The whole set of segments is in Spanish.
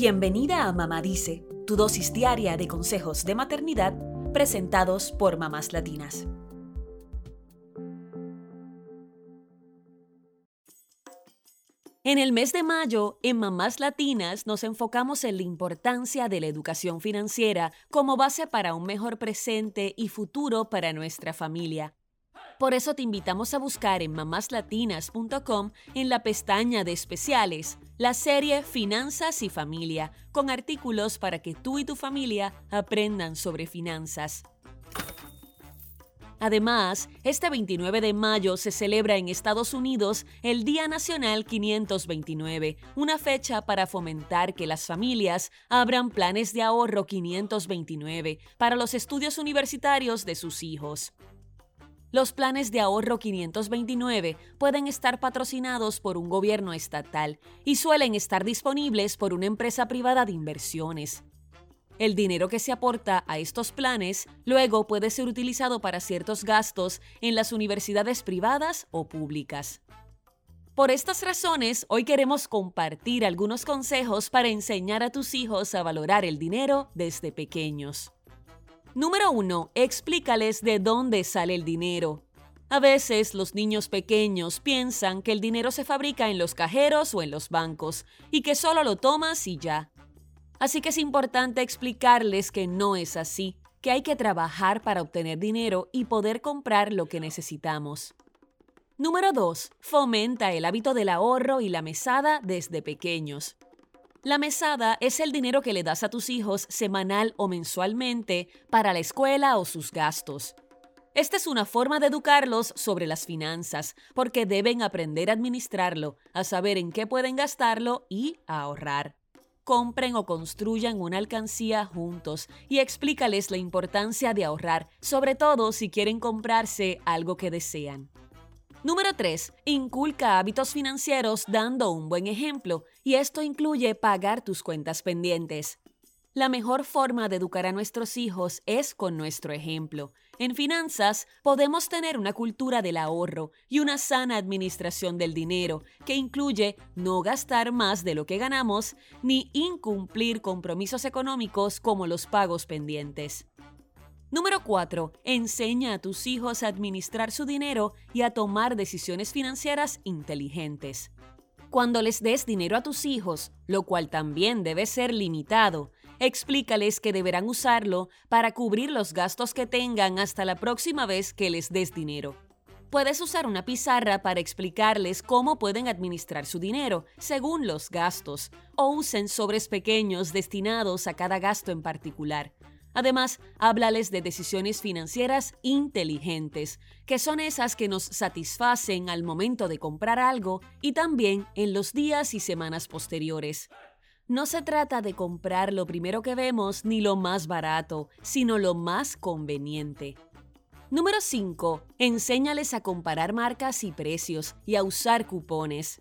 Bienvenida a Mamá Dice, tu dosis diaria de consejos de maternidad presentados por mamás latinas. En el mes de mayo, en Mamás Latinas nos enfocamos en la importancia de la educación financiera como base para un mejor presente y futuro para nuestra familia. Por eso te invitamos a buscar en mamáslatinas.com en la pestaña de especiales la serie Finanzas y Familia, con artículos para que tú y tu familia aprendan sobre finanzas. Además, este 29 de mayo se celebra en Estados Unidos el Día Nacional 529, una fecha para fomentar que las familias abran planes de ahorro 529 para los estudios universitarios de sus hijos. Los planes de ahorro 529 pueden estar patrocinados por un gobierno estatal y suelen estar disponibles por una empresa privada de inversiones. El dinero que se aporta a estos planes luego puede ser utilizado para ciertos gastos en las universidades privadas o públicas. Por estas razones, hoy queremos compartir algunos consejos para enseñar a tus hijos a valorar el dinero desde pequeños. Número 1. Explícales de dónde sale el dinero. A veces los niños pequeños piensan que el dinero se fabrica en los cajeros o en los bancos y que solo lo tomas y ya. Así que es importante explicarles que no es así, que hay que trabajar para obtener dinero y poder comprar lo que necesitamos. Número 2. Fomenta el hábito del ahorro y la mesada desde pequeños. La mesada es el dinero que le das a tus hijos semanal o mensualmente para la escuela o sus gastos. Esta es una forma de educarlos sobre las finanzas, porque deben aprender a administrarlo, a saber en qué pueden gastarlo y a ahorrar compren o construyan una alcancía juntos y explícales la importancia de ahorrar, sobre todo si quieren comprarse algo que desean. Número 3. Inculca hábitos financieros dando un buen ejemplo, y esto incluye pagar tus cuentas pendientes. La mejor forma de educar a nuestros hijos es con nuestro ejemplo. En finanzas podemos tener una cultura del ahorro y una sana administración del dinero, que incluye no gastar más de lo que ganamos ni incumplir compromisos económicos como los pagos pendientes. Número 4. Enseña a tus hijos a administrar su dinero y a tomar decisiones financieras inteligentes. Cuando les des dinero a tus hijos, lo cual también debe ser limitado, explícales que deberán usarlo para cubrir los gastos que tengan hasta la próxima vez que les des dinero. Puedes usar una pizarra para explicarles cómo pueden administrar su dinero según los gastos, o usen sobres pequeños destinados a cada gasto en particular. Además, háblales de decisiones financieras inteligentes, que son esas que nos satisfacen al momento de comprar algo y también en los días y semanas posteriores. No se trata de comprar lo primero que vemos ni lo más barato, sino lo más conveniente. Número 5. Enséñales a comparar marcas y precios y a usar cupones.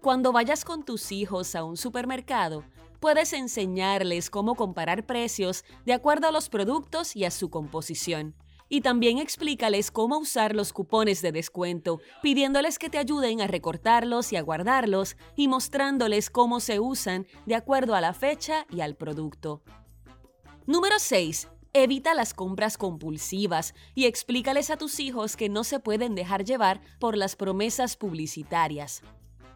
Cuando vayas con tus hijos a un supermercado, puedes enseñarles cómo comparar precios de acuerdo a los productos y a su composición y también explícales cómo usar los cupones de descuento, pidiéndoles que te ayuden a recortarlos y a guardarlos y mostrándoles cómo se usan de acuerdo a la fecha y al producto. Número 6. Evita las compras compulsivas y explícales a tus hijos que no se pueden dejar llevar por las promesas publicitarias.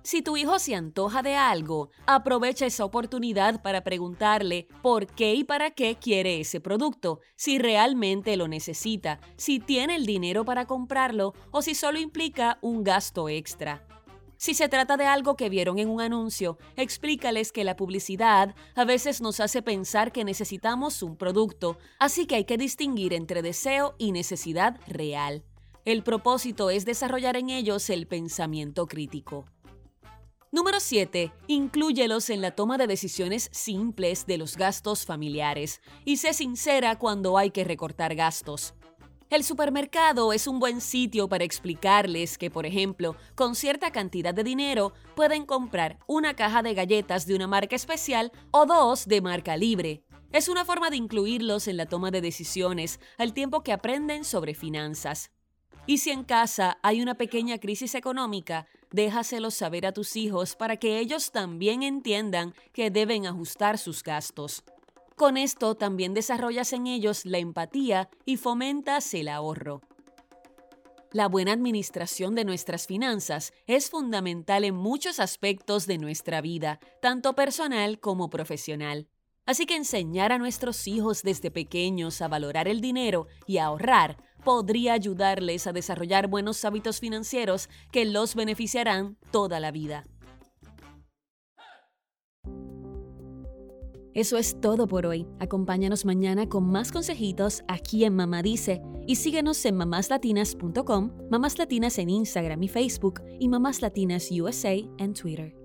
Si tu hijo se antoja de algo, aprovecha esa oportunidad para preguntarle por qué y para qué quiere ese producto, si realmente lo necesita, si tiene el dinero para comprarlo o si solo implica un gasto extra. Si se trata de algo que vieron en un anuncio, explícales que la publicidad a veces nos hace pensar que necesitamos un producto, así que hay que distinguir entre deseo y necesidad real. El propósito es desarrollar en ellos el pensamiento crítico. Número 7. Inclúyelos en la toma de decisiones simples de los gastos familiares y sé sincera cuando hay que recortar gastos. El supermercado es un buen sitio para explicarles que, por ejemplo, con cierta cantidad de dinero pueden comprar una caja de galletas de una marca especial o dos de marca libre. Es una forma de incluirlos en la toma de decisiones al tiempo que aprenden sobre finanzas. Y si en casa hay una pequeña crisis económica, déjaselo saber a tus hijos para que ellos también entiendan que deben ajustar sus gastos. Con esto también desarrollas en ellos la empatía y fomentas el ahorro. La buena administración de nuestras finanzas es fundamental en muchos aspectos de nuestra vida, tanto personal como profesional. Así que enseñar a nuestros hijos desde pequeños a valorar el dinero y a ahorrar podría ayudarles a desarrollar buenos hábitos financieros que los beneficiarán toda la vida. Eso es todo por hoy. Acompáñanos mañana con más consejitos aquí en Mamá Dice y síguenos en mamáslatinas.com, Mamás Latinas en Instagram y Facebook y Mamás Latinas USA en Twitter.